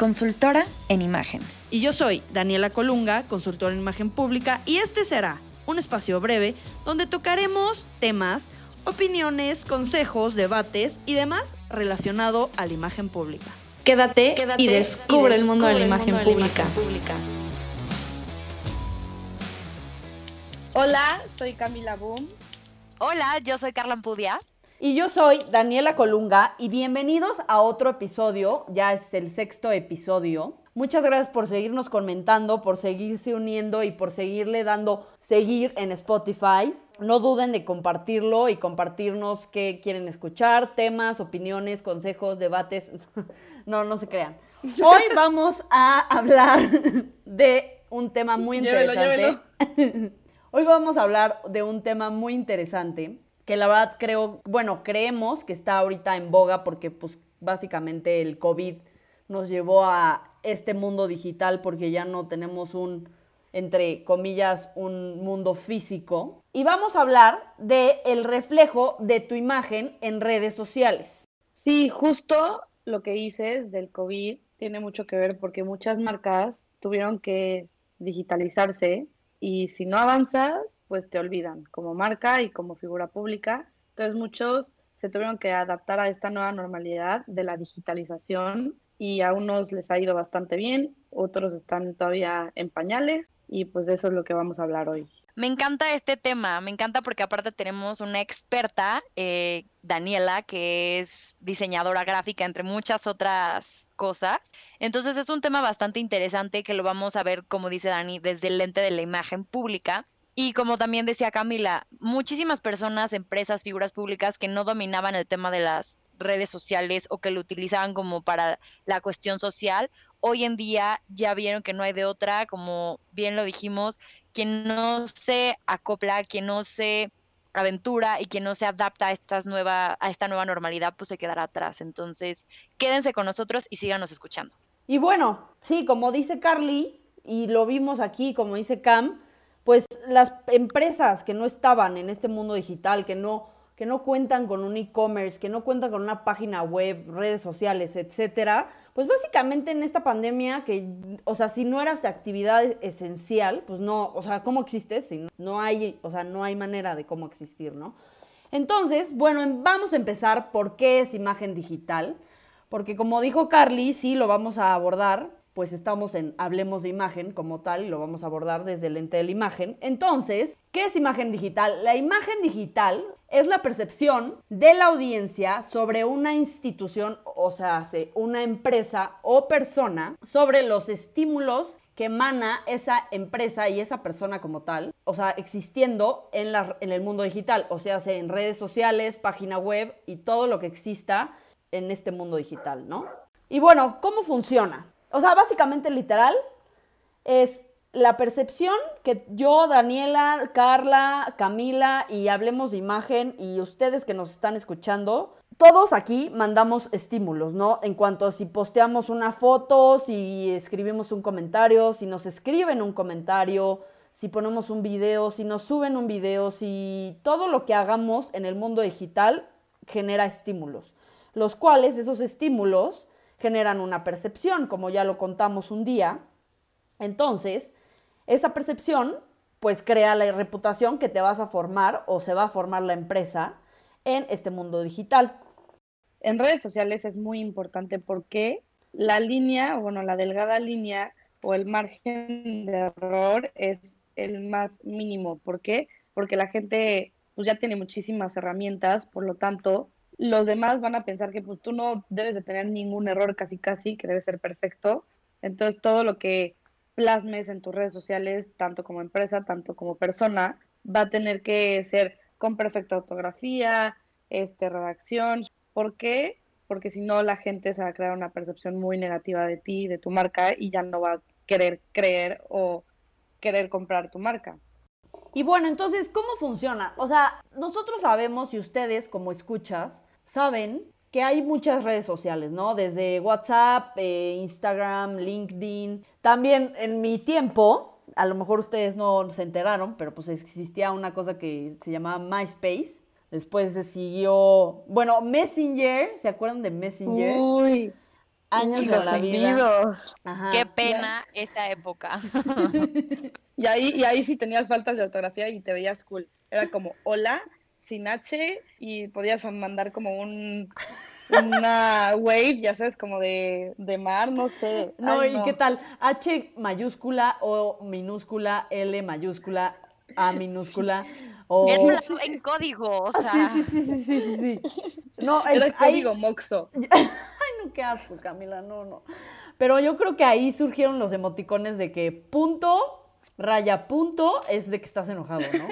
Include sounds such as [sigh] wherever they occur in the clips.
consultora en imagen. Y yo soy Daniela Colunga, consultora en imagen pública, y este será un espacio breve donde tocaremos temas, opiniones, consejos, debates y demás relacionado a la imagen pública. Quédate, y, descubre el mundo, de, la imagen pública. Hola, soy Camila Boom. Hola, yo soy Carla Ampudia. Y yo soy Daniela Colunga y bienvenidos a otro episodio, ya es el sexto episodio. Muchas gracias por seguirnos comentando, por seguirse uniendo y por seguirle dando seguir en Spotify. No duden de compartirlo y compartirnos qué quieren escuchar, temas, opiniones, consejos, debates. [laughs] no, no se crean. [laughs] [laughs] Hoy vamos a hablar de un tema muy interesante. Hoy vamos a hablar de un tema muy interesante que la verdad creo, bueno, creemos que está ahorita en boga porque pues básicamente el COVID nos llevó a este mundo digital porque ya no tenemos un, entre comillas, un mundo físico. Y vamos a hablar de el reflejo de tu imagen en redes sociales. Sí, justo lo que dices del COVID tiene mucho que ver porque muchas marcas tuvieron que digitalizarse y si no avanzas, pues te olvidan como marca y como figura pública. Entonces muchos se tuvieron que adaptar a esta nueva normalidad de la digitalización y a unos les ha ido bastante bien, otros están todavía en pañales y pues de eso es lo que vamos a hablar hoy. Me encanta este tema, me encanta porque aparte tenemos una experta, eh, Daniela, que es diseñadora gráfica, entre muchas otras cosas. Entonces es un tema bastante interesante que lo vamos a ver, como dice Dani, desde el lente de la imagen pública. Y como también decía Camila, muchísimas personas, empresas, figuras públicas que no dominaban el tema de las redes sociales o que lo utilizaban como para la cuestión social, hoy en día ya vieron que no hay de otra, como bien lo dijimos, quien no se acopla, quien no se aventura y quien no se adapta a, estas nueva, a esta nueva normalidad, pues se quedará atrás. Entonces, quédense con nosotros y síganos escuchando. Y bueno, sí, como dice Carly, y lo vimos aquí, como dice Cam, pues las empresas que no estaban en este mundo digital, que no, que no cuentan con un e-commerce, que no cuentan con una página web, redes sociales, etcétera, pues básicamente en esta pandemia que, o sea, si no eras de actividad esencial, pues no, o sea, ¿cómo existes? Si no hay, o sea, no hay manera de cómo existir, ¿no? Entonces, bueno, vamos a empezar por qué es imagen digital, porque como dijo Carly, sí lo vamos a abordar, pues estamos en Hablemos de Imagen como tal y lo vamos a abordar desde el lente de la imagen. Entonces, ¿qué es imagen digital? La imagen digital es la percepción de la audiencia sobre una institución, o sea, una empresa o persona, sobre los estímulos que emana esa empresa y esa persona como tal, o sea, existiendo en, la, en el mundo digital, o sea, en redes sociales, página web y todo lo que exista en este mundo digital, ¿no? Y bueno, ¿cómo funciona? O sea, básicamente literal es la percepción que yo, Daniela, Carla, Camila y hablemos de imagen y ustedes que nos están escuchando, todos aquí mandamos estímulos, ¿no? En cuanto a si posteamos una foto, si escribimos un comentario, si nos escriben un comentario, si ponemos un video, si nos suben un video, si todo lo que hagamos en el mundo digital genera estímulos, los cuales esos estímulos generan una percepción, como ya lo contamos un día. Entonces, esa percepción pues crea la reputación que te vas a formar o se va a formar la empresa en este mundo digital. En redes sociales es muy importante porque la línea, bueno, la delgada línea o el margen de error es el más mínimo. ¿Por qué? Porque la gente pues ya tiene muchísimas herramientas, por lo tanto, los demás van a pensar que pues tú no debes de tener ningún error casi casi, que debe ser perfecto. Entonces todo lo que plasmes en tus redes sociales, tanto como empresa, tanto como persona, va a tener que ser con perfecta ortografía, este, redacción. ¿Por qué? porque si no la gente se va a crear una percepción muy negativa de ti, de tu marca, y ya no va a querer creer o querer comprar tu marca. Y bueno, entonces, ¿cómo funciona? O sea, nosotros sabemos y ustedes como escuchas saben que hay muchas redes sociales, ¿no? Desde WhatsApp, eh, Instagram, LinkedIn. También en mi tiempo, a lo mejor ustedes no se enteraron, pero pues existía una cosa que se llamaba MySpace. Después se siguió, bueno, Messenger, ¿se acuerdan de Messenger? Uy, Años de la vida. Ajá. Qué pena esa época. [laughs] Y ahí, y ahí sí tenías faltas de ortografía y te veías cool. Era como hola, sin H, y podías mandar como un una [laughs] wave, ya sabes, como de, de mar, no sé. No, Ay, ¿y qué tal? H mayúscula, O minúscula, L mayúscula, A [laughs] minúscula, o... Es en código, o sea. Sí, sí, sí, sí, sí, sí, sí. No, el- [laughs] Era el ahí- código Moxo. Ay, no, qué asco, Camila, no, no. Pero yo creo que ahí surgieron los emoticones de que punto, raya punto, es de que estás enojado, ¿no?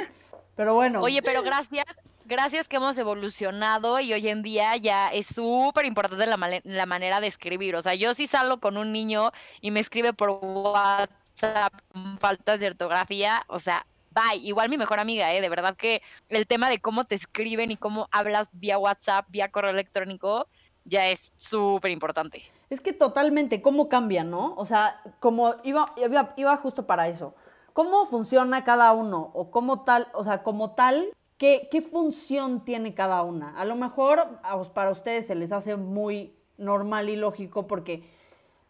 Pero bueno. Oye, pero gracias, gracias que hemos evolucionado y hoy en día ya es súper importante la, la manera de escribir. O sea, yo sí salgo con un niño y me escribe por WhatsApp faltas de ortografía, o sea, bye. Igual mi mejor amiga, ¿eh? De verdad que el tema de cómo te escriben y cómo hablas vía WhatsApp, vía correo electrónico, ya es súper importante. Es que totalmente, ¿cómo cambia, no? O sea, como iba, iba, iba justo para eso. ¿Cómo funciona cada uno? O cómo tal, o sea, como tal, ¿qué, qué función tiene cada una? A lo mejor para ustedes se les hace muy normal y lógico porque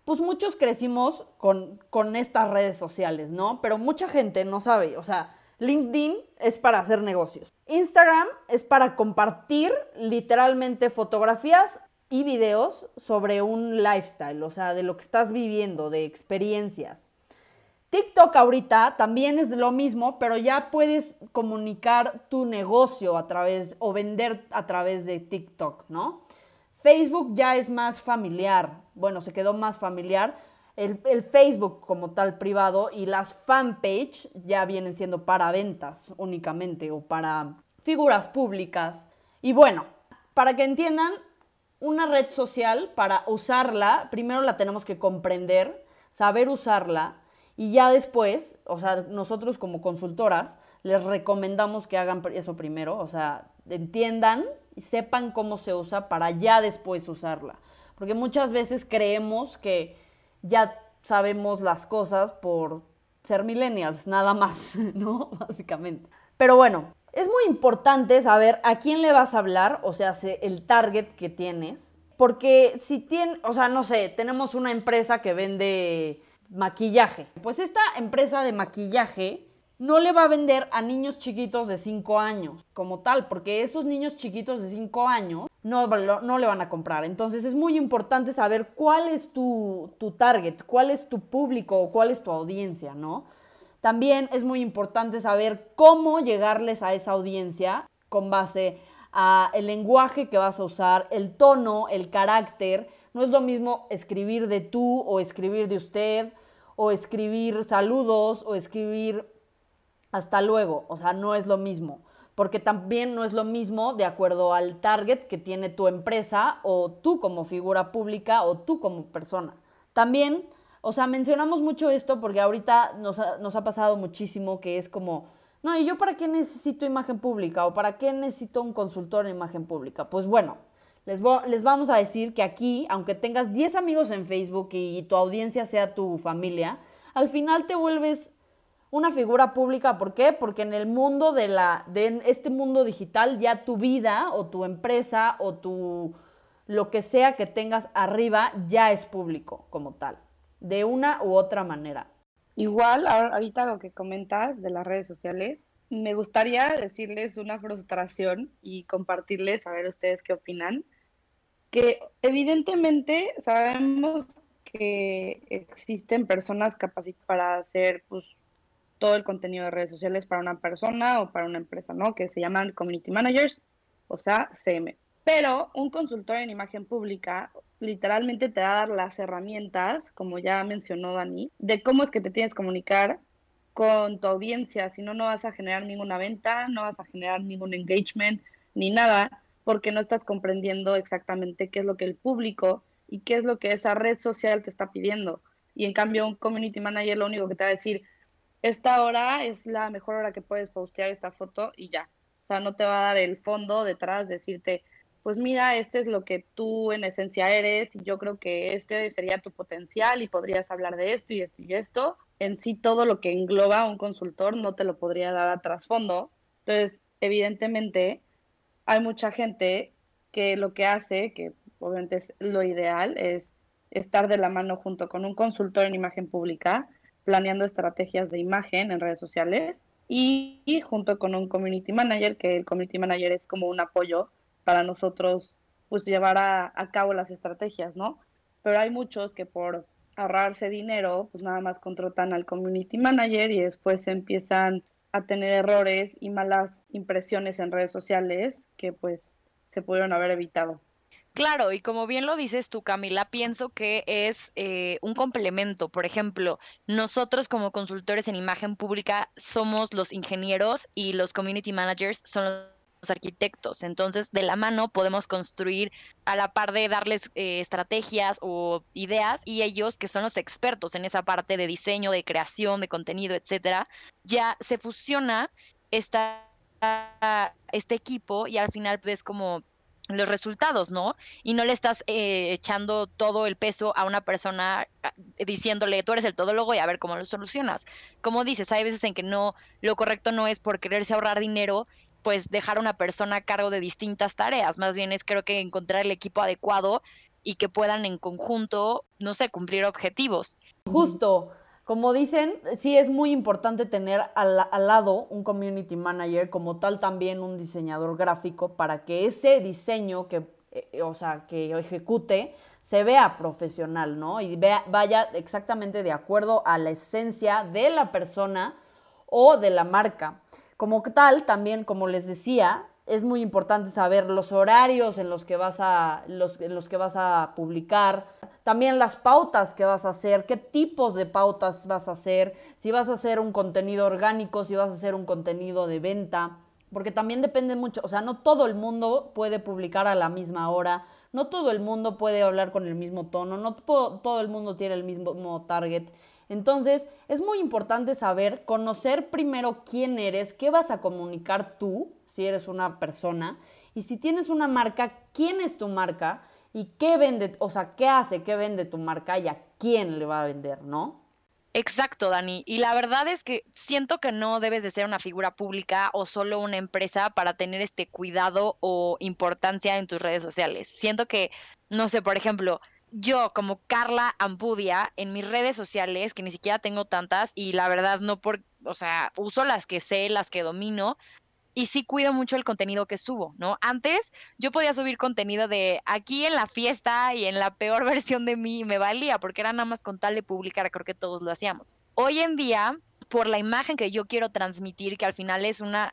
pues muchos crecimos con, con estas redes sociales, ¿no? Pero mucha gente no sabe, o sea, LinkedIn es para hacer negocios. Instagram es para compartir literalmente fotografías y videos sobre un lifestyle, o sea, de lo que estás viviendo, de experiencias. TikTok ahorita también es lo mismo, pero ya puedes comunicar tu negocio a través o vender a través de TikTok, ¿no? Facebook ya es más familiar, bueno, se quedó más familiar. El, Facebook como tal privado y las fanpage ya vienen siendo para ventas únicamente o para figuras públicas. Y bueno, para que entiendan, una red social, para usarla, primero la tenemos que comprender, saber usarla y ya después, o sea, nosotros como consultoras les recomendamos que hagan eso primero, o sea, entiendan y sepan cómo se usa para ya después usarla. Porque muchas veces creemos que ya sabemos las cosas por ser millennials, nada más, [laughs] ¿no? Básicamente. Pero bueno, es muy importante saber a quién le vas a hablar, o sea, se- el target que tienes. Porque si tiene, o sea, no sé, tenemos una empresa que vende maquillaje. Pues esta empresa de maquillaje no le va a vender a niños chiquitos de 5 años como tal, porque esos niños chiquitos de 5 años no, no le van a comprar. Entonces es muy importante saber cuál es tu, tu target, cuál es tu público o cuál es tu audiencia, ¿no? También es muy importante saber cómo llegarles a esa audiencia con base a el lenguaje que vas a usar, el tono, el carácter. No es lo mismo escribir de tú o escribir de usted o escribir saludos o escribir hasta luego. O sea, no es lo mismo. Porque también no es lo mismo de acuerdo al target que tiene tu empresa o tú como figura pública o tú como persona. También, o sea, mencionamos mucho esto porque ahorita nos ha, nos ha pasado muchísimo que es como, no, ¿y yo para qué necesito imagen pública o para qué necesito un consultor en imagen pública? Pues bueno, les, les vamos a decir que aquí, aunque tengas 10 amigos en Facebook y tu audiencia sea tu familia, al final te vuelves una figura pública. ¿Por qué? Porque en el mundo de, la, de este mundo digital ya tu vida o tu empresa o tu lo que sea que tengas arriba ya es público como tal, de una u otra manera. Igual, ahor- ahorita lo que comentas de las redes sociales, me gustaría decirles una frustración y compartirles, a ver ustedes qué opinan, que evidentemente sabemos que existen personas capacitadas para hacer pues, todo el contenido de redes sociales para una persona o para una empresa, ¿no? Que se llaman community managers, o sea, CM. Pero un consultor en imagen pública literalmente te va a dar las herramientas, como ya mencionó Dani, de cómo es que te tienes que comunicar con tu audiencia, si no, no vas a generar ninguna venta, no vas a generar ningún engagement, ni nada, porque no estás comprendiendo exactamente qué es lo que el público y qué es lo que esa red social te está pidiendo. Y en cambio un community manager lo único que te va a decir, esta hora es la mejor hora que puedes postear esta foto y ya. O sea, no te va a dar el fondo detrás, decirte, pues mira, este es lo que tú en esencia eres y yo creo que este sería tu potencial y podrías hablar de esto y esto y esto. En sí todo lo que engloba un consultor no te lo podría dar a trasfondo. Entonces, evidentemente, hay mucha gente que lo que hace, que obviamente es lo ideal, es estar de la mano junto con un consultor en imagen pública, planeando estrategias de imagen en redes sociales y, junto con un community manager, que el community manager es como un apoyo para nosotros pues llevar a, cabo las estrategias, ¿no? Pero hay muchos que por ahorrarse dinero, pues nada más contratan al community manager y después empiezan a tener errores y malas impresiones en redes sociales que pues se pudieron haber evitado. Claro, y como bien lo dices tú, Camila, pienso que es eh, un complemento. Por ejemplo, nosotros como consultores en imagen pública somos los ingenieros y los community managers son los arquitectos. Entonces, de la mano podemos construir a la par de darles eh, estrategias o ideas y ellos, que son los expertos en esa parte de diseño, de creación, de contenido, etcétera, ya se fusiona esta, este equipo y al final ves como los resultados, ¿no? Y no le estás eh, echando todo el peso a una persona ah, diciéndole, tú eres el todólogo y a ver cómo lo solucionas. Como dices, hay veces en que no, lo correcto no es por quererse ahorrar dinero pues dejar a una persona a cargo de distintas tareas, más bien es creo que encontrar el equipo adecuado y que puedan en conjunto, no sé, cumplir objetivos. Justo, como dicen, sí es muy importante tener al, lado un community manager, como tal también un diseñador gráfico, para que ese diseño que, eh, o sea, que ejecute se vea profesional, ¿no? Y vea, vaya exactamente de acuerdo a la esencia de la persona o de la marca. Como tal, también, como les decía, es muy importante saber los horarios en los que vas a, los, en los que vas a publicar, también las pautas que vas a hacer, qué tipos de pautas vas a hacer, si vas a hacer un contenido orgánico, si vas a hacer un contenido de venta, porque también depende mucho, o sea, no todo el mundo puede publicar a la misma hora, no todo el mundo puede hablar con el mismo tono, no todo el mundo tiene el mismo target. Entonces, es muy importante saber, conocer primero quién eres, qué vas a comunicar tú, si eres una persona, y si tienes una marca, quién es tu marca y qué vende, o sea, qué hace, qué vende tu marca y a quién le va a vender, ¿no? Exacto, Dani. Y la verdad es que siento que no debes de ser una figura pública o solo una empresa para tener este cuidado o importancia en tus redes sociales. Siento que, no sé, por ejemplo, yo como Carla Ampudia en mis redes sociales, que ni siquiera tengo tantas y la verdad no por, o sea, uso las que sé, las que domino y sí cuido mucho el contenido que subo, ¿no? Antes yo podía subir contenido de aquí en la fiesta y en la peor [laughs] versión de mí me valía porque era nada más con tal de publicar, creo que todos lo hacíamos. Hoy en día, por la imagen que yo quiero transmitir, que al final es una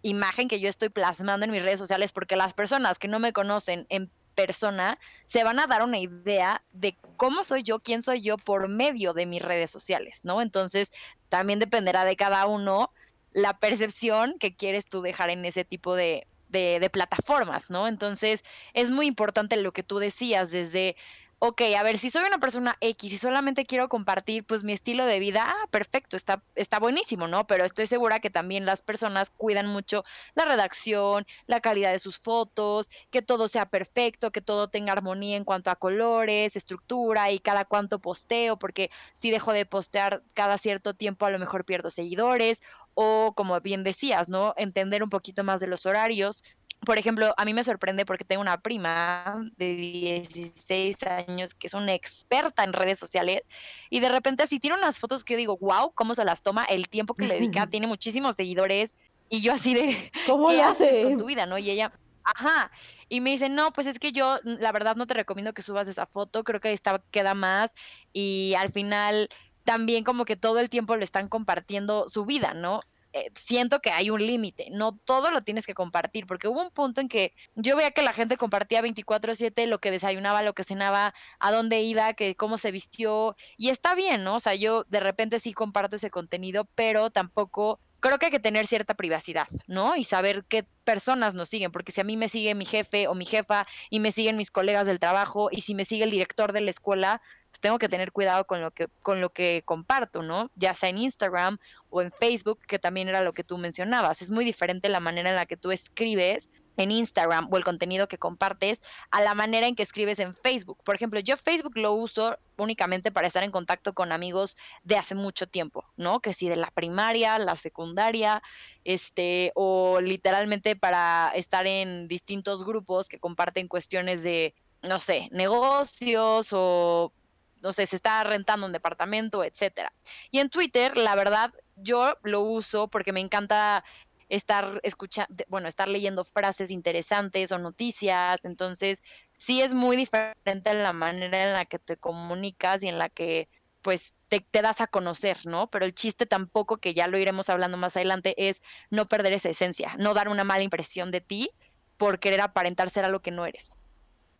imagen que yo estoy plasmando en mis redes sociales porque las personas que no me conocen en persona se van a dar una idea de cómo soy yo, quién soy yo por medio de mis redes sociales, ¿no? Entonces, también dependerá de cada uno la percepción que quieres tú dejar en ese tipo de, de, de plataformas, ¿no? Entonces, es muy importante lo que tú decías desde ok, a ver, si soy una persona X y solamente quiero compartir pues mi estilo de vida, ah, perfecto, está, está buenísimo, ¿no? Pero estoy segura que también las personas cuidan mucho la redacción, la calidad de sus fotos, que todo sea perfecto, que todo tenga armonía en cuanto a colores, estructura y cada cuánto posteo, porque si dejo de postear cada cierto tiempo a lo mejor pierdo seguidores o como bien decías, ¿no? Entender un poquito más de los horarios, por ejemplo, a mí me sorprende porque tengo una prima de 16 años que es una experta en redes sociales y de repente así tiene unas fotos que yo digo, wow, cómo se las toma, el tiempo que le dedica, [laughs] tiene muchísimos seguidores y yo así de, ¿cómo ¿qué hace con tu vida, no? Y ella, ajá, y me dice, no, pues es que yo la verdad no te recomiendo que subas esa foto, creo que esta queda más y al final también como que todo el tiempo le están compartiendo su vida, ¿no? Eh, siento que hay un límite, no todo lo tienes que compartir, porque hubo un punto en que yo veía que la gente compartía 24/7 lo que desayunaba, lo que cenaba, a dónde iba, que cómo se vistió, y está bien, ¿no? O sea, yo de repente sí comparto ese contenido, pero tampoco creo que hay que tener cierta privacidad, ¿no? Y saber qué personas nos siguen, porque si a mí me sigue mi jefe o mi jefa y me siguen mis colegas del trabajo y si me sigue el director de la escuela, pues tengo que tener cuidado con lo que con lo que comparto, ¿no? Ya sea en Instagram o en Facebook, que también era lo que tú mencionabas. Es muy diferente la manera en la que tú escribes en Instagram o el contenido que compartes a la manera en que escribes en Facebook. Por ejemplo, yo Facebook lo uso únicamente para estar en contacto con amigos de hace mucho tiempo, ¿no? Que si de la primaria, la secundaria, este, o literalmente para estar en distintos grupos que comparten cuestiones de, no sé, negocios o no sé, se está rentando un departamento, etcétera. Y en Twitter, la verdad, yo lo uso porque me encanta estar escuchando, bueno, estar leyendo frases interesantes o noticias, entonces sí es muy diferente la manera en la que te comunicas y en la que pues te, te, das a conocer, ¿no? Pero el chiste tampoco, que ya lo iremos hablando más adelante, es no perder esa esencia, no dar una mala impresión de ti por querer aparentar ser algo que no eres.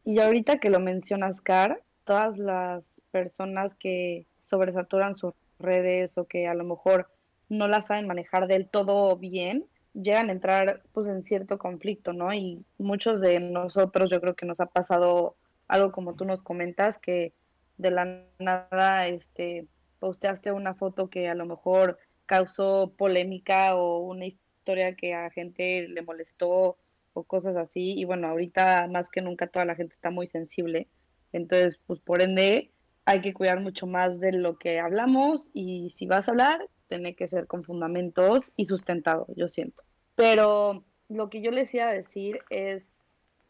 Y ahorita que lo mencionas, Car, todas las personas que sobresaturan sus redes o que a lo mejor no las saben manejar del todo bien, llegan a entrar pues en cierto conflicto, ¿no? Y muchos de nosotros yo creo que nos ha pasado algo como tú nos comentas, que de la nada este posteaste una foto que a lo mejor causó polémica o una historia que a gente le molestó o cosas así. Y bueno, ahorita más que nunca toda la gente está muy sensible. Entonces, pues por ende, hay que cuidar mucho más de lo que hablamos y si vas a hablar, tiene que ser con fundamentos y sustentado, yo siento. Pero lo que yo les iba a decir es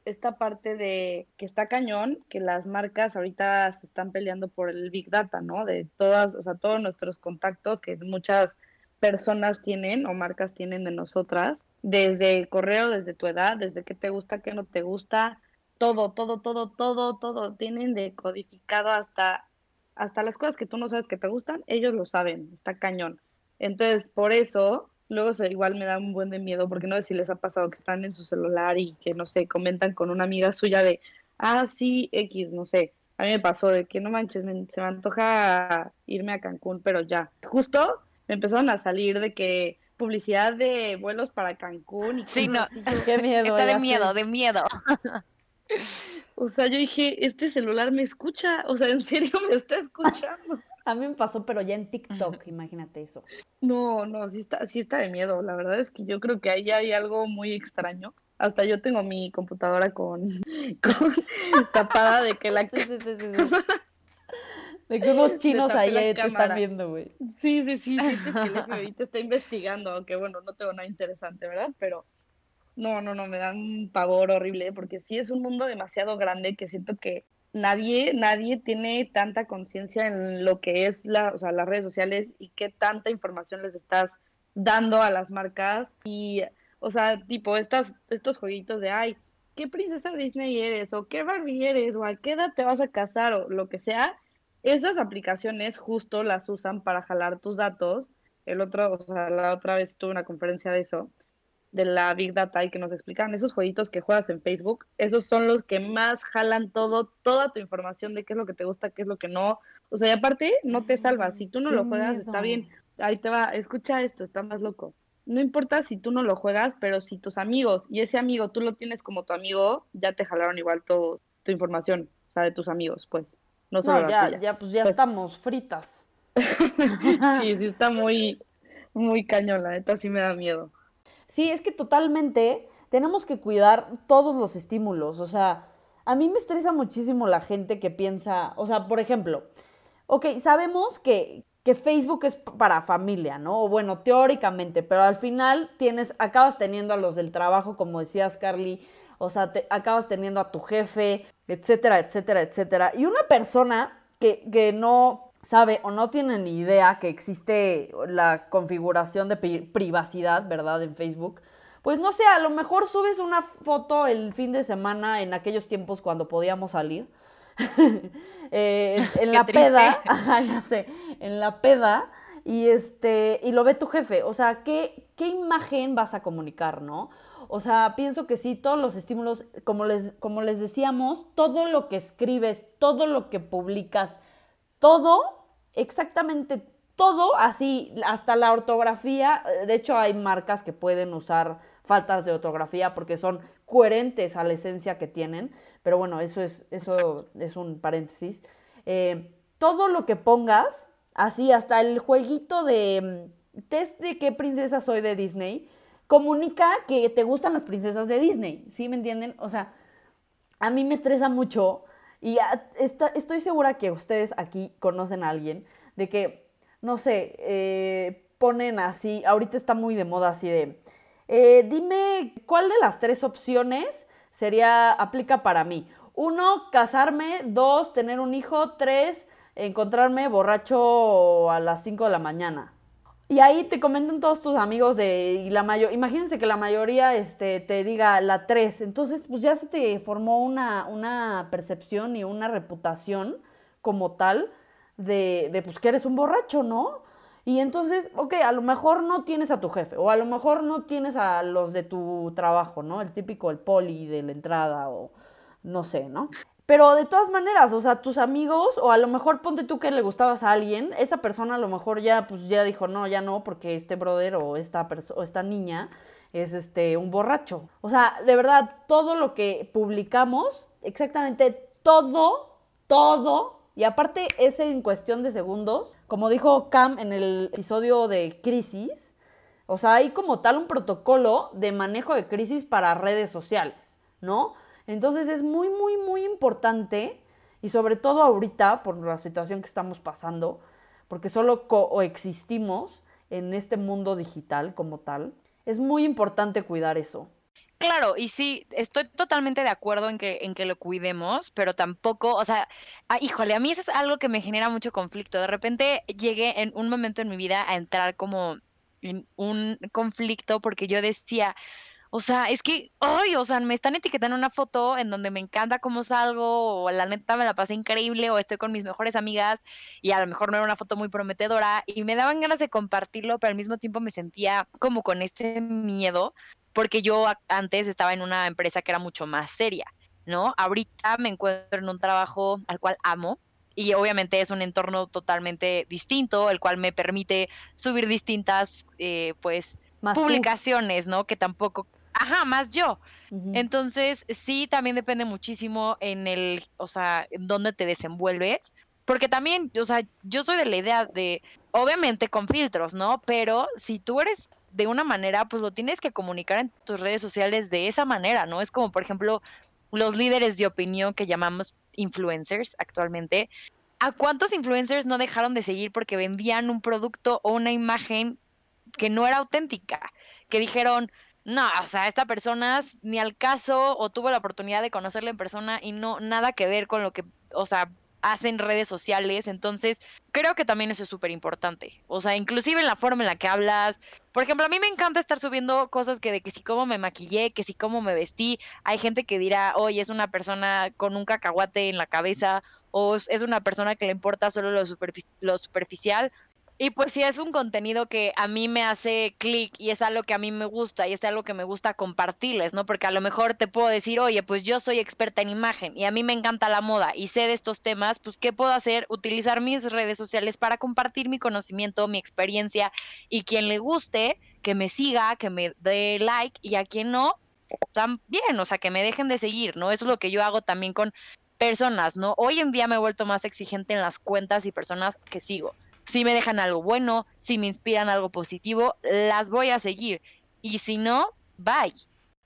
esta parte de que está cañón, que las marcas ahorita se están peleando por el Big Data, ¿no? De todas, o sea, todos nuestros contactos que muchas personas tienen o marcas tienen de nosotras, desde el correo, desde tu edad, desde qué te gusta, qué no te gusta, todo, todo, todo, todo, todo, tienen decodificado hasta, hasta las cosas que tú no sabes que te gustan, ellos lo saben, está cañón. Entonces, por eso, luego se, igual me da un buen de miedo, porque no sé si les ha pasado que están en su celular y que, no sé, comentan con una amiga suya de, ah, sí, X, no sé. A mí me pasó de que no manches, se me antoja irme a Cancún, pero ya. Justo me empezaron a salir de que publicidad de vuelos para Cancún y sí, no. [laughs] Qué miedo. Está de miedo, de miedo. [laughs] [laughs] O sea, yo dije, este celular me escucha, o sea, en serio me está escuchando. [laughs] A mí me pasó, pero ya en TikTok, imagínate eso. No, no, sí está, sí está de miedo. La verdad es que yo creo que ahí hay algo muy extraño. Hasta yo tengo mi computadora con, [laughs] con tapada de que la sí, sí, sí, sí, De que unos chinos ahí te están viendo, güey. Sí, sí, sí, sí, que el FBI te está investigando, aunque bueno, no tengo nada interesante, ¿verdad? Pero no, no, no, me dan un pavor horrible, porque sí es un mundo demasiado grande que siento que nadie, nadie tiene tanta conciencia en lo que es la, o sea, las redes sociales y qué tanta información les estás dando a las marcas y, o sea, tipo estas, estos jueguitos de, ay, ¿qué princesa Disney eres? o qué Barbie eres? o a qué edad te vas a casar o lo que sea, esas aplicaciones justo las usan para jalar tus datos. El otro, o sea, la otra vez tuve una conferencia de eso de la Big Data y que nos explican esos jueguitos que juegas en Facebook, esos son los que más jalan todo, toda tu información de qué es lo que te gusta, qué es lo que no. O sea, y aparte no te salvas. Si tú no lo juegas, está bien. Ahí te va, escucha esto, está más loco. No importa si tú no lo juegas, pero si tus amigos y ese amigo tú lo tienes como tu amigo, ya te jalaron igual todo, tu información, o sea, de tus amigos, pues. No, solo ya, ya, pues ya pues estamos fritas. [laughs] sí, sí está muy, muy cañón, la neta sí me da miedo. Sí, es que totalmente tenemos que cuidar todos los estímulos. O sea, a mí me estresa muchísimo la gente que piensa, o sea, por ejemplo, ok, sabemos que, que Facebook es para familia, ¿no? O bueno, teóricamente, pero al final tienes, acabas teniendo a los del trabajo, como decías, Carly, o sea, te, acabas teniendo a tu jefe, etcétera, etcétera, etcétera. Y una persona que, que no sabe o no tiene ni idea que existe la configuración de privacidad, ¿verdad? En Facebook. Pues no sé, a lo mejor subes una foto el fin de semana en aquellos tiempos cuando podíamos salir. [laughs] Eh, en, [laughs] la peda, [laughs] ya sé, en la peda, y este, y lo ve tu jefe. O sea, ¿qué, ¿qué imagen vas a comunicar, no? O sea, pienso que sí, todos los estímulos, como les, como les decíamos, todo lo que escribes, todo lo que publicas, todo, exactamente todo así, hasta la ortografía. eh, De hecho, hay marcas que pueden usar faltas de ortografía porque son coherentes a la esencia que tienen. Pero bueno, eso es, eso es un paréntesis. Eh, todo lo que pongas, así hasta el jueguito de mm, test de qué princesa soy de Disney, comunica que te gustan las princesas de Disney. ¿Sí me entienden? O sea, a mí me estresa mucho y a- esta- estoy segura que ustedes aquí conocen a alguien de que, no sé, eh, ponen así, ahorita está muy de moda así de, eh, dime cuál de las tres opciones sería, aplica para mí. Uno, casarme, dos, tener un hijo, tres, encontrarme borracho a las 5 de la mañana. Y ahí te comentan todos tus amigos de y la mayor, imagínense que la mayoría este, te diga la 3, entonces pues ya se te formó una, una percepción y una reputación como tal de, de pues que eres un borracho, ¿no? Y entonces, ok, a lo mejor no tienes a tu jefe o a lo mejor no tienes a los de tu trabajo, ¿no? El típico, el poli de la entrada o no sé, ¿no? Pero de todas maneras, o sea, tus amigos, o a lo mejor ponte tú que le gustabas a alguien, esa persona a lo mejor ya, pues ya dijo, no, ya no, porque este brother o esta, o esta niña es este un borracho. O sea, de verdad, todo lo que publicamos, exactamente todo, todo, y aparte es en cuestión de segundos, como dijo Cam en el episodio de Crisis, o sea, hay como tal un protocolo de manejo de crisis para redes sociales, ¿no? Entonces es muy, muy, muy importante, y sobre todo ahorita, por la situación que estamos pasando, porque solo coexistimos en este mundo digital como tal, es muy importante cuidar eso. Claro, y sí, estoy totalmente de acuerdo en que, en que lo cuidemos, pero tampoco, o sea, ah, híjole, a mí eso es algo que me genera mucho conflicto. De repente llegué en un momento en mi vida a entrar como en un conflicto porque yo decía, o sea, es que, ay, o sea, me están etiquetando una foto en donde me encanta cómo salgo, o la neta me la pasé increíble, o estoy con mis mejores amigas, y a lo mejor no era una foto muy prometedora, y me daban ganas de compartirlo, pero al mismo tiempo me sentía como con ese miedo porque yo antes estaba en una empresa que era mucho más seria, ¿no? Ahorita me encuentro en un trabajo al cual amo y obviamente es un entorno totalmente distinto, el cual me permite subir distintas, eh, pues, Más publicaciones, ¿no? Que tampoco, ajá, más yo. Entonces, sí, también depende muchísimo en el, o sea, en dónde te desenvuelves. Porque también, o sea, yo soy de la idea de, obviamente con filtros, ¿no? Pero si tú eres de una manera, pues lo tienes que comunicar en tus redes sociales de esa manera, ¿no? Es como, por ejemplo, los líderes de opinión que llamamos influencers actualmente. ¿A cuántos influencers no dejaron de seguir porque vendían un producto o una imagen que no era auténtica? Que dijeron, no, o sea, esta persona ni al caso o tuvo la oportunidad de conocerla en persona y no nada que ver con lo que, o sea, hacen redes sociales. Entonces, creo que también eso es súper importante. O sea, inclusive en la forma en la que hablas. Por ejemplo, a mí me encanta estar subiendo cosas que de que si cómo me maquillé, que si cómo me vestí. Hay gente que dirá, oye, es una persona con un cacahuate en la cabeza o es una persona que le importa solo lo, lo superficial. Y pues si es un contenido que a mí me hace clic y es algo que a mí me gusta y es algo que me gusta compartirles, ¿no? Porque a lo mejor te puedo decir, oye, pues yo soy experta en imagen y a mí me encanta la moda y sé de estos temas, pues ¿qué puedo hacer? Utilizar mis redes sociales para compartir mi conocimiento, mi experiencia y quien le guste, que me siga, que me dé like y a quien no, también, o sea, que me dejen de seguir, ¿no? Eso es lo que yo hago también con personas, ¿no? Hoy en día me he vuelto más exigente en las cuentas y personas que sigo. Si me dejan algo bueno, si me inspiran algo positivo, las voy a seguir. Y si no, bye.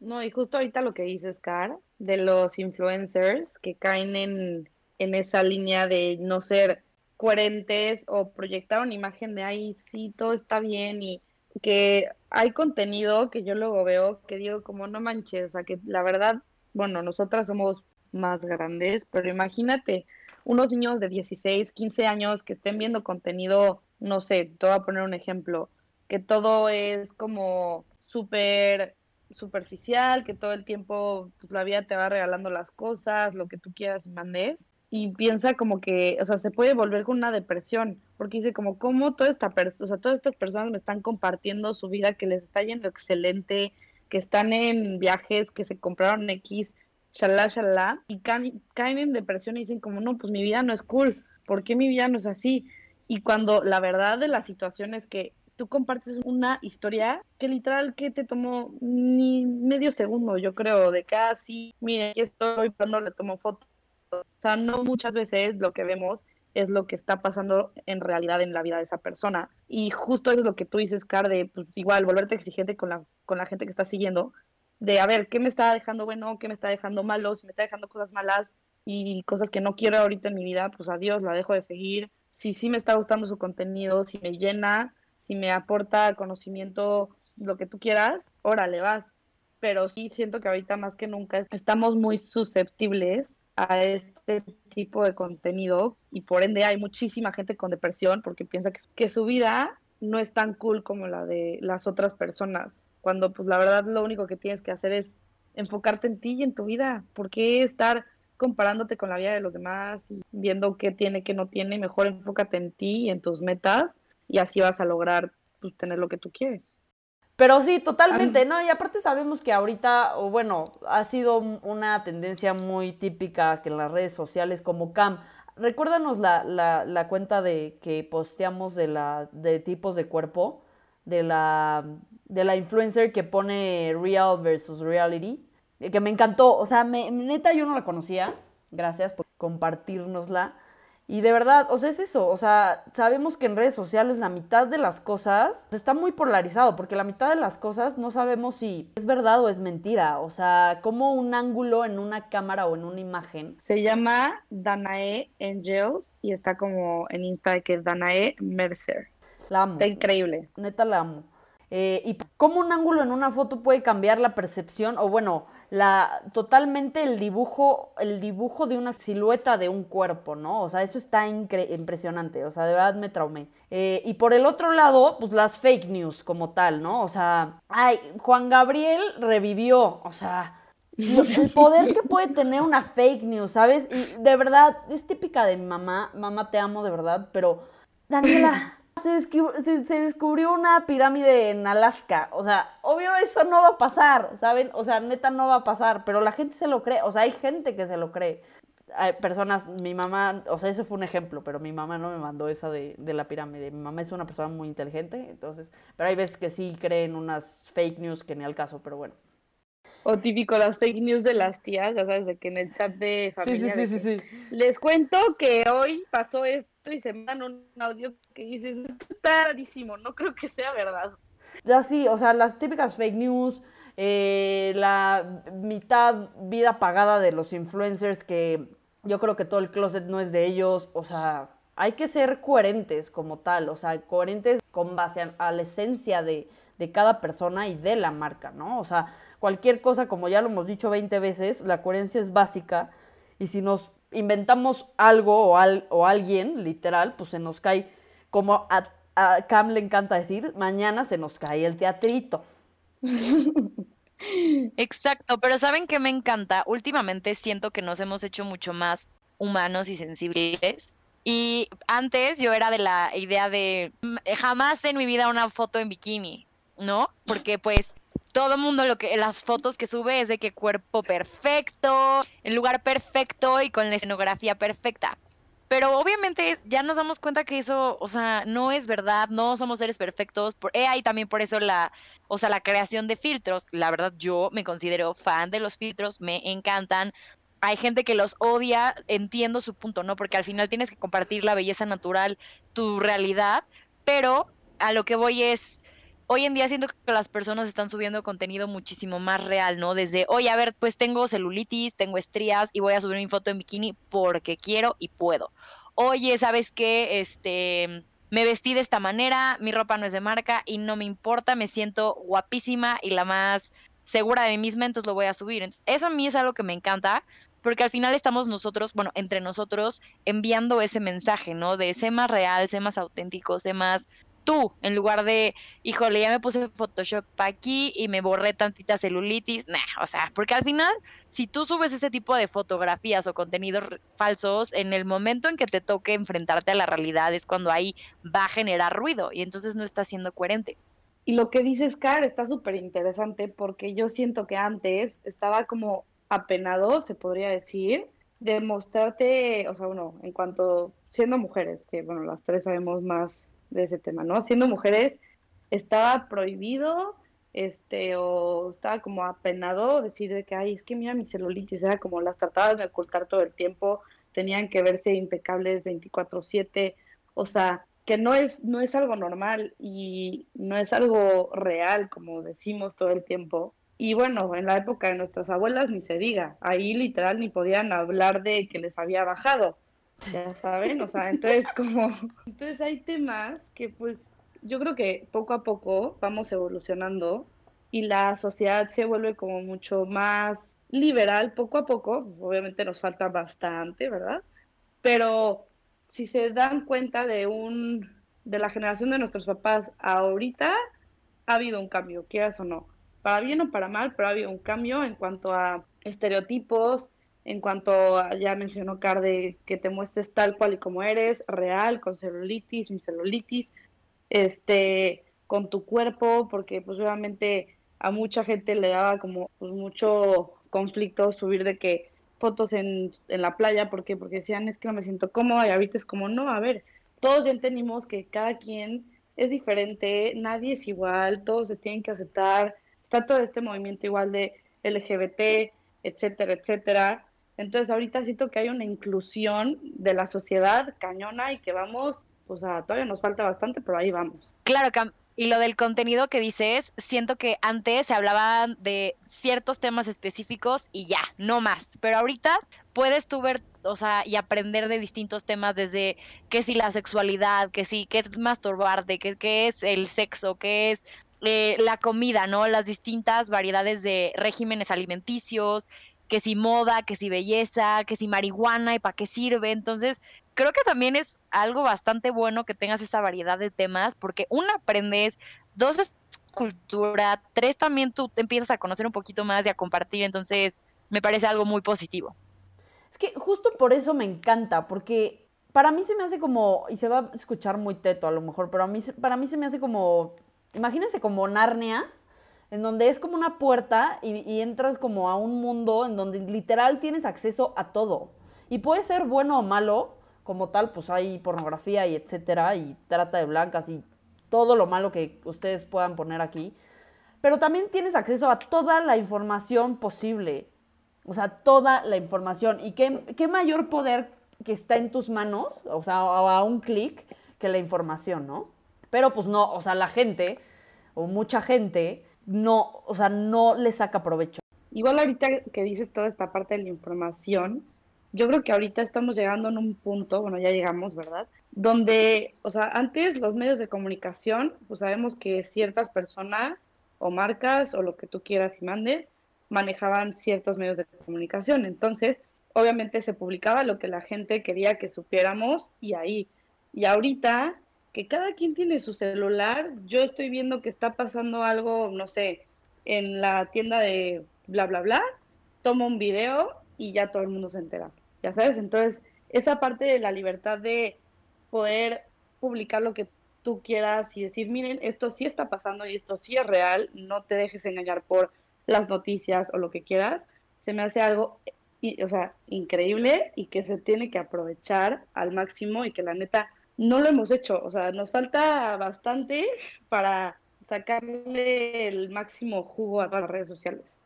No, y justo ahorita lo que dices, Car, de los influencers que caen en, en esa línea de no ser coherentes o proyectar una imagen de ahí sí, todo está bien y que hay contenido que yo luego veo que digo como no manches, o sea que la verdad, bueno, nosotras somos más grandes, pero imagínate unos niños de 16, 15 años que estén viendo contenido, no sé, te voy a poner un ejemplo, que todo es como súper superficial, que todo el tiempo pues, la vida te va regalando las cosas, lo que tú quieras y mandes, y piensa como que, o sea, se puede volver con una depresión, porque dice como, ¿cómo toda esta o sea, todas estas personas me están compartiendo su vida que les está yendo excelente, que están en viajes, que se compraron X, shalá, shalá, y caen, caen en depresión y dicen como, no, pues mi vida no es cool, ¿por qué mi vida no es así? Y cuando la verdad de la situación es que tú compartes una historia que literal que te tomó ni medio segundo, yo creo, de casi, mire, aquí estoy cuando le tomo fotos. O sea, no muchas veces lo que vemos es lo que está pasando en realidad en la vida de esa persona. Y justo es lo que tú dices, Car, de pues, igual volverte exigente con la, con la gente que está siguiendo, de a ver, ¿qué me está dejando bueno? ¿Qué me está dejando malo? Si me está dejando cosas malas y cosas que no quiero ahorita en mi vida, pues adiós, la dejo de seguir. Si sí me está gustando su contenido, si me llena, si me aporta conocimiento, lo que tú quieras, órale, vas. Pero sí siento que ahorita más que nunca estamos muy susceptibles a este tipo de contenido y por ende hay muchísima gente con depresión porque piensa que, que su vida no es tan cool como la de las otras personas, cuando pues la verdad lo único que tienes que hacer es enfocarte en ti y en tu vida. ¿Por qué estar comparándote con la vida de los demás y viendo qué tiene, qué no tiene? Mejor enfócate en ti y en tus metas y así vas a lograr pues, tener lo que tú quieres. Pero sí, totalmente, ¿no? Y aparte sabemos que ahorita, o bueno, ha sido una tendencia muy típica que en las redes sociales como Cam. Recuérdanos la, la, la cuenta de que posteamos de la de tipos de cuerpo, de la de la influencer que pone real versus reality, que me encantó, o sea, me, neta yo no la conocía, gracias por compartirnosla. Y de verdad, o sea, es eso, o sea, sabemos que en redes sociales la mitad de las cosas está muy polarizado, porque la mitad de las cosas no sabemos si es verdad o es mentira, o sea, como un ángulo en una cámara o en una imagen. Se llama Danae Angels y está como en Insta que es Danae Mercer. La amo. Está increíble. Neta la amo. Eh, y cómo un ángulo en una foto puede cambiar la percepción, o bueno, la totalmente el dibujo, el dibujo de una silueta de un cuerpo, ¿no? O sea, eso está impresionante, o sea, de verdad me traumé. Eh, y por el otro lado, pues las fake news como tal, ¿no? O sea, ay, Juan Gabriel revivió, o sea, el poder que puede tener una fake news, ¿sabes? Y de verdad, es típica de mi mamá, mamá te amo de verdad, pero Daniela, se, descubrió, una pirámide en Alaska. O sea, obvio eso no va a pasar, ¿saben? O sea, neta no va a pasar, pero la gente se lo cree. O sea, hay gente que se lo cree. Hay personas, mi mamá, o sea, ese fue un ejemplo, pero mi mamá no me mandó esa de, de la pirámide. Mi mamá es una persona muy inteligente, entonces, pero hay veces que sí creen unas fake news que ni al caso, pero bueno. O típico las fake news de las tías, ya sabes, de que en el chat de familia. Sí, sí, sí, les cuento que hoy pasó esto y se mandan un audio que dices, esto está rarísimo, no creo que sea verdad. Ya sí, o sea, las típicas fake news, eh, la mitad vida pagada de los influencers que yo creo que todo el closet no es de ellos, o sea, hay que ser coherentes como tal, o sea, coherentes con base a, la esencia de, de cada persona y de la marca, ¿no? O sea, cualquier cosa, como ya lo hemos dicho 20 veces, la coherencia es básica y si nos inventamos algo o, o alguien, literal, pues se nos cae, como a, Cam le encanta decir, mañana se nos cae el teatrito. [laughs] Exacto, pero ¿saben qué me encanta? Últimamente siento que nos hemos hecho mucho más humanos y sensibles. Y antes yo era de la idea de jamás en mi vida una foto en bikini, ¿no? Porque pues todo el mundo lo que las fotos que sube es de que cuerpo perfecto, el lugar perfecto y con la escenografía perfecta. Pero obviamente ya nos damos cuenta que eso, o sea, no es verdad, no somos seres perfectos. Por, eh, hay también por eso la, o sea, la creación de filtros. La verdad, yo me considero fan de los filtros, me encantan. Hay gente que los odia, entiendo su punto, ¿no? Porque al final tienes que compartir la belleza natural, tu realidad, pero a lo que voy es, hoy en día siento que las personas están subiendo contenido muchísimo más real, ¿no? Desde, oye, a ver, pues tengo celulitis, tengo estrías y voy a subir mi foto en bikini porque quiero y puedo. Oye, ¿sabes qué? Este, me vestí de esta manera, mi ropa no es de marca y no me importa, me siento guapísima y la más segura de mí misma, entonces lo voy a subir. Entonces, eso a mí es algo que me encanta, porque al final estamos nosotros, bueno, entre nosotros, enviando ese mensaje, ¿no? De ser más real, ser más auténtico, ser más tú, en lugar de, híjole, ya me puse Photoshop aquí y me borré tantita celulitis, nah, o sea, porque al final, si tú subes ese tipo de fotografías o contenidos falsos, en el momento en que te toque enfrentarte a la realidad es cuando ahí va a generar ruido y entonces no está siendo coherente. Y lo que dices, Car, está súper interesante porque yo siento que antes estaba como apenado, se podría decir, de mostrarte, o sea, bueno, en cuanto siendo mujeres, que bueno, las tres sabemos más de ese tema, ¿no? Siendo mujeres estaba prohibido este, o estaba como apenado decir de que, ay, es que mira mi celulitis, era como las trataban de ocultar todo el tiempo, tenían que verse impecables 24/7, o sea, que no es, no es algo normal y no es algo real, como decimos todo el tiempo. Y bueno, en la época de nuestras abuelas ni se diga, ahí literal ni podían hablar de que les había bajado, ya saben, o sea, entonces como, [laughs] entonces hay temas que pues yo creo que poco a poco vamos evolucionando y la sociedad se vuelve como mucho más liberal poco a poco, obviamente nos falta bastante, ¿verdad? Pero si se dan cuenta de un de la generación de nuestros papás ahorita ha habido un cambio, quieras o no, para bien o para mal, pero ha habido un cambio en cuanto a estereotipos, en cuanto ya mencionó Carde, que te muestres tal cual y como eres, real, con celulitis, sin celulitis, este, con tu cuerpo, porque pues obviamente a mucha gente le daba como pues, mucho conflicto subir de que fotos en, en la playa, ¿por qué? Porque decían, es que no me siento cómoda y ahorita es como, no, a ver, todos ya entendimos que cada quien es diferente, nadie es igual, todos se tienen que aceptar, está todo este movimiento igual de LGBT, etcétera, etcétera. Entonces ahorita siento que hay una inclusión de la sociedad cañona y que vamos, o sea, todavía nos falta bastante, pero ahí vamos. Claro, y lo del contenido que dices, siento que antes se hablaban de ciertos temas específicos y ya, no más. Pero ahorita puedes tú ver, o sea, y aprender de distintos temas desde qué si la sexualidad, qué si, qué es masturbarte, qué, qué es el sexo, qué es eh, la comida, ¿no? Las distintas variedades de regímenes alimenticios, que si moda, que si belleza, que si marihuana y para qué sirve. Entonces, creo que también es algo bastante bueno que tengas esa variedad de temas, porque una, aprendes, dos, es cultura, tres, también tú te empiezas a conocer un poquito más y a compartir, entonces me parece algo muy positivo. Es que justo por eso me encanta, porque para mí se me hace como, y se va a escuchar muy teto a lo mejor, pero a mí, para mí se me hace como, imagínense como Narnia, en donde es como una puerta y, entras como a un mundo en donde literal tienes acceso a todo. Y puede ser bueno o malo, como tal, pues hay pornografía y etcétera, y trata de blancas y todo lo malo que ustedes puedan poner aquí. Pero también tienes acceso a toda la información posible. O sea, toda la información. ¿Y qué, qué mayor poder que está en tus manos? O sea, a un clic que la información, ¿no? Pero pues no, o sea, la gente, o mucha gente, no, o sea, no le saca provecho. Igual ahorita que dices toda esta parte de la información, yo creo que ahorita estamos llegando en un punto, bueno, ya llegamos, ¿verdad? Donde, o sea, antes los medios de comunicación, pues sabemos que ciertas personas o marcas o lo que tú quieras y mandes manejaban ciertos medios de comunicación. Entonces, obviamente se publicaba lo que la gente quería que supiéramos y ahí. Y ahorita que cada quien tiene su celular, yo estoy viendo que está pasando algo, no sé, en la tienda de bla, bla, bla, tomo un video y ya todo el mundo se entera ya sabes, entonces esa parte de la libertad de poder publicar lo que tú quieras y decir, miren, esto sí está pasando y esto sí es real, no te dejes engañar por las noticias o lo que quieras, se me hace algo, o sea, increíble y que se tiene que aprovechar al máximo y que la neta no lo hemos hecho, o sea, nos falta bastante para sacarle el máximo jugo a todas las redes sociales.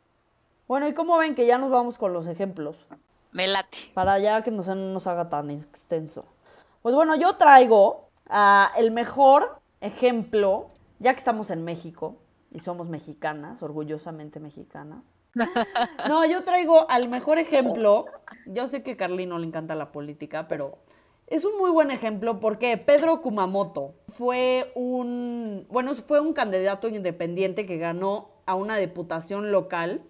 Bueno, ¿y cómo ven que ya nos vamos con los ejemplos? Me late. Para ya que no se nos haga tan extenso. Pues bueno, yo traigo uh, el mejor ejemplo, ya que estamos en México y somos mexicanas, orgullosamente mexicanas. [laughs] No, yo traigo al mejor ejemplo. Yo sé que a Carlino le encanta la política, pero es un muy buen ejemplo porque Pedro Kumamoto fue un, bueno, fue un candidato independiente que ganó a una diputación local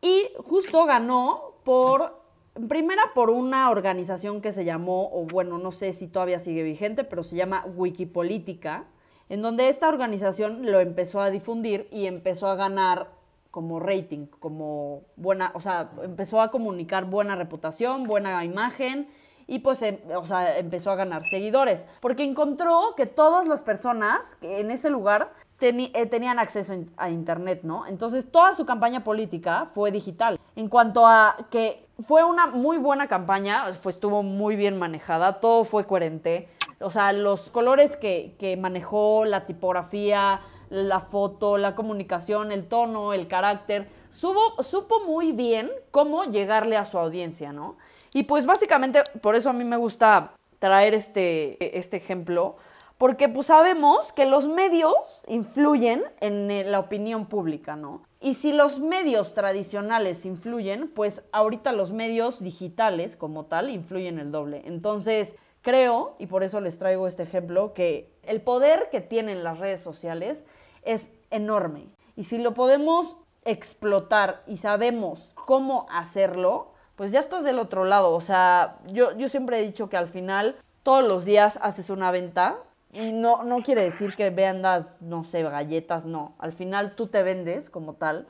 y justo ganó por Primera por una organización que se llamó, o bueno, no sé si todavía sigue vigente, pero se llama Wikipolítica, en donde esta organización lo empezó a difundir y empezó a ganar como rating, como buena, o sea, empezó a comunicar buena reputación, buena imagen y pues, em, o sea, empezó a ganar seguidores, porque encontró que todas las personas en ese lugar eh, tenían acceso a Internet, ¿no? Entonces toda su campaña política fue digital. En cuanto a que fue una muy buena campaña, estuvo muy bien manejada, todo fue coherente. O sea, los colores que, que manejó, la tipografía, la foto, la comunicación, el tono, el carácter, supo muy bien cómo llegarle a su audiencia, ¿no? Y pues básicamente por eso a mí me gusta traer este, este ejemplo, porque pues sabemos que los medios influyen en eh, la opinión pública, ¿no? Y si los medios tradicionales influyen, pues ahorita los medios digitales como tal influyen el doble. Entonces, creo, y por eso les traigo este ejemplo, que el poder que tienen las redes sociales es enorme. Y si lo podemos explotar y sabemos cómo hacerlo, pues ya estás del otro lado. O sea, yo, yo siempre he dicho que al final todos los días haces una venta y no, no quiere decir que vendas, no sé, galletas, no. Al final tú te vendes como tal.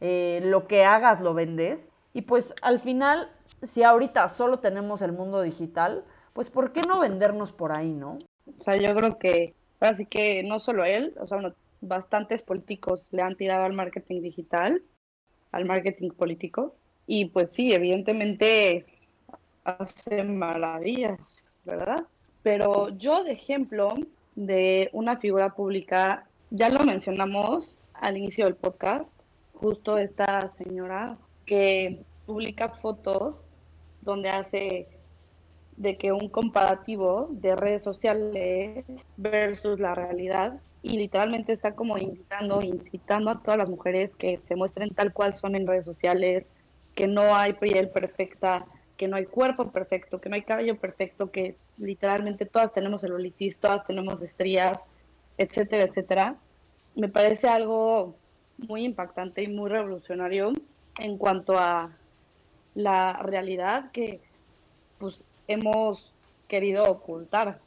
Eh, lo que hagas lo vendes. Y pues al final, si ahorita solo tenemos el mundo digital, pues ¿por qué no vendernos por ahí, no? O sea, yo creo que, así que no solo él, o sea, bastantes políticos le han tirado al marketing digital, al marketing político. Y pues sí, evidentemente hace maravillas, ¿verdad? Pero yo, de ejemplo, de una figura pública, ya lo mencionamos al inicio del podcast, justo esta señora que publica fotos donde hace de que un comparativo de redes sociales versus la realidad y literalmente está como invitando, incitando a todas las mujeres que se muestren tal cual son en redes sociales, que no hay piel perfecta, que no hay cuerpo perfecto, que no hay cabello perfecto, que literalmente todas tenemos celulitis, todas tenemos estrías, etcétera, etcétera. Me parece algo muy impactante y muy revolucionario en cuanto a la realidad que pues hemos querido ocultar.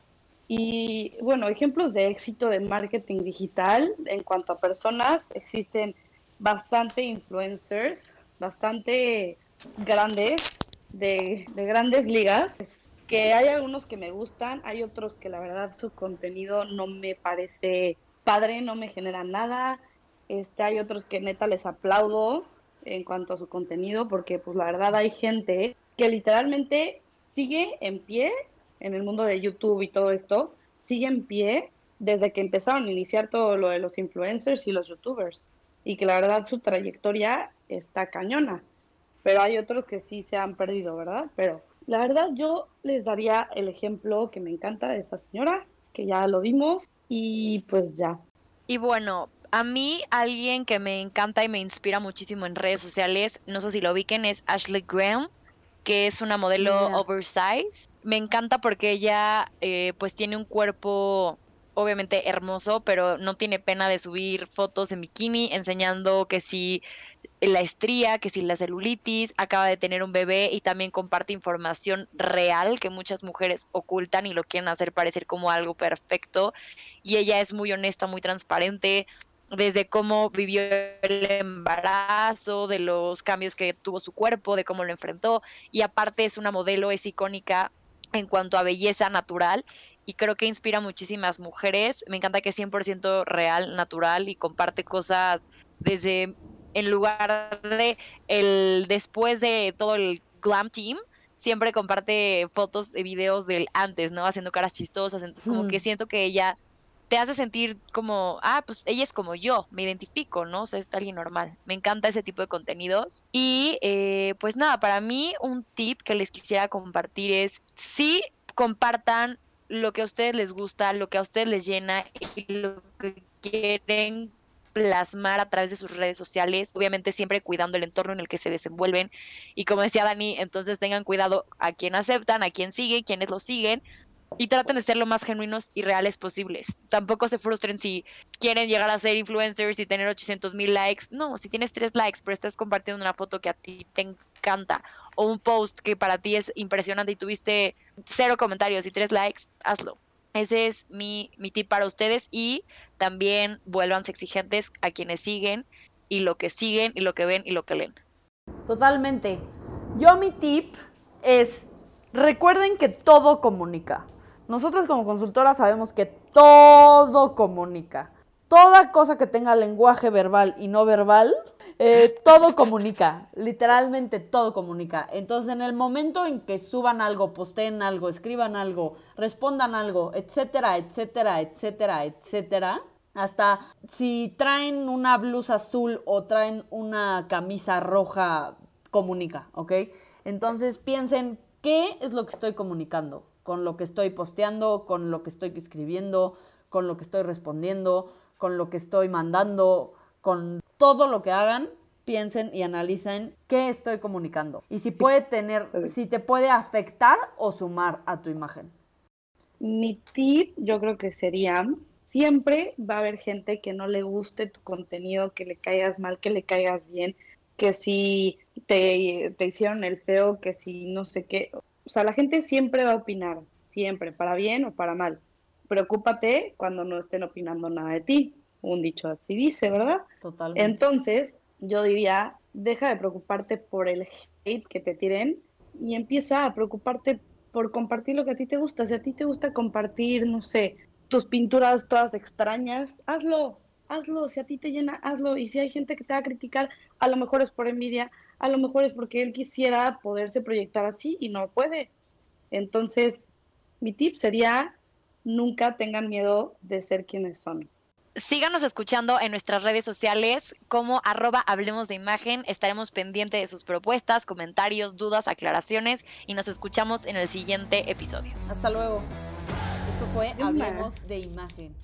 Y bueno, ejemplos de éxito de marketing digital en cuanto a personas, existen bastante influencers, bastante grandes, de, de grandes ligas, que hay algunos que me gustan, hay otros que la verdad su contenido no me parece padre, no me genera nada. Este, hay otros que neta les aplaudo en cuanto a su contenido, porque pues la verdad hay gente que literalmente sigue en pie en el mundo de YouTube y todo esto, sigue en pie desde que empezaron a iniciar todo lo de los influencers y los youtubers. Y que la verdad su trayectoria está cañona. Pero hay otros que sí se han perdido, ¿verdad? Pero la verdad yo les daría el ejemplo que me encanta de esa señora, que ya lo dimos, y pues ya. Y bueno, a mí alguien que me encanta y me inspira muchísimo en redes sociales, no sé si lo ubiquen, es Ashley Graham que es una modelo oversize. Me encanta porque ella eh, pues tiene un cuerpo obviamente hermoso, pero no tiene pena de subir fotos en bikini enseñando que si la estría, que si la celulitis, acaba de tener un bebé y también comparte información real que muchas mujeres ocultan y lo quieren hacer parecer como algo perfecto. Y ella es muy honesta, muy transparente, desde cómo vivió el embarazo, de los cambios que tuvo su cuerpo, de cómo lo enfrentó. Y aparte es una modelo, es icónica en cuanto a belleza natural y creo que inspira a muchísimas mujeres. Me encanta que es 100% real, natural y comparte cosas desde en lugar de el después de todo el glam team, siempre comparte fotos y videos del antes, ¿no? Haciendo caras chistosas, entonces como que mm. siento que ella te hace sentir como, ah, pues ella es como yo, me identifico, ¿no? O sea, es alguien normal. Me encanta ese tipo de contenidos. Y eh, pues nada, para mí un tip que les quisiera compartir es, sí, compartan lo que a ustedes les gusta, lo que a ustedes les llena y lo que quieren plasmar a través de sus redes sociales, obviamente siempre cuidando el entorno en el que se desenvuelven y como decía Dani, entonces tengan cuidado a quién aceptan, a quién siguen, quiénes lo siguen y traten de ser lo más genuinos y reales posibles. Tampoco se frustren si quieren llegar a ser influencers y tener 800 mil likes. No, si tienes tres likes, pero estás compartiendo una foto que a ti te encanta o un post que para ti es impresionante y tuviste cero comentarios y tres likes, hazlo. Ese es mi, mi tip para ustedes y también vuélvanse exigentes a quienes siguen y lo que siguen y lo que ven y lo que leen. Totalmente. Yo mi tip es, recuerden que todo comunica. Nosotros como consultoras sabemos que todo comunica. Toda cosa que tenga lenguaje verbal y no verbal Eh, todo comunica, literalmente todo comunica. Entonces, en el momento en que suban algo, posteen algo, escriban algo, respondan algo, etcétera, etcétera, etcétera, etcétera, hasta si traen una blusa azul o traen una camisa roja, comunica, ¿ok? Entonces piensen, ¿qué es lo que estoy comunicando? Con lo que estoy posteando, con lo que estoy escribiendo, con lo que estoy respondiendo, con lo que estoy mandando, con todo lo que hagan, piensen y analicen qué estoy comunicando y si puede tener, si te puede afectar o sumar a tu imagen. Mi tip yo creo que sería, siempre va a haber gente que no le guste tu contenido, que le caigas mal, que le caigas bien, que si te, te hicieron el feo, que si no sé qué. O sea, la gente siempre va a opinar, siempre, para bien o para mal. Preocúpate cuando no estén opinando nada de ti un dicho así dice, ¿verdad? Totalmente. Entonces, yo diría, deja de preocuparte por el hate que te tiren y empieza a preocuparte por compartir lo que a ti te gusta. Si a ti te gusta compartir, no sé, tus pinturas todas extrañas, hazlo, hazlo. Si a ti te llena, hazlo. Y si hay gente que te va a criticar, a lo mejor es por envidia, a lo mejor es porque él quisiera poderse proyectar así y no puede. Entonces, mi tip sería, nunca tengan miedo de ser quienes son síganos escuchando en nuestras redes sociales como arroba hablemos de imagen. Estaremos pendientes de sus propuestas, comentarios, dudas, aclaraciones y nos escuchamos en el siguiente episodio. Hasta luego. Esto fue Hablemos de imagen.